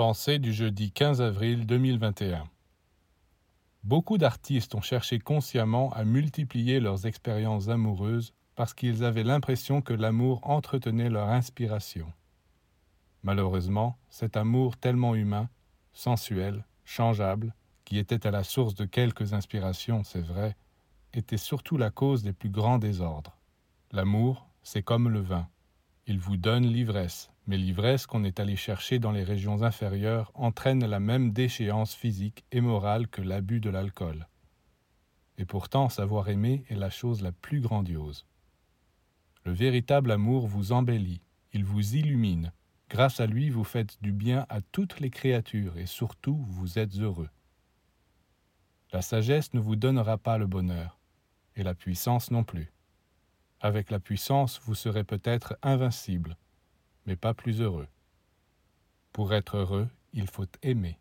Pensée du jeudi 15 avril 2021. Beaucoup d'artistes ont cherché consciemment à multiplier leurs expériences amoureuses parce qu'ils avaient l'impression que l'amour entretenait leur inspiration. Malheureusement, cet amour tellement humain, sensuel, changeable, qui était à la source de quelques inspirations, c'est vrai, était surtout la cause des plus grands désordres. L'amour, c'est comme le vin. Il vous donne l'ivresse, mais l'ivresse qu'on est allé chercher dans les régions inférieures entraîne la même déchéance physique et morale que l'abus de l'alcool. Et pourtant, savoir aimer est la chose la plus grandiose. Le véritable amour vous embellit, il vous illumine. Grâce à lui, vous faites du bien à toutes les créatures et surtout, vous êtes heureux. La sagesse ne vous donnera pas le bonheur, et la puissance non plus. Avec la puissance, vous serez peut-être invincible, mais pas plus heureux. Pour être heureux, il faut aimer.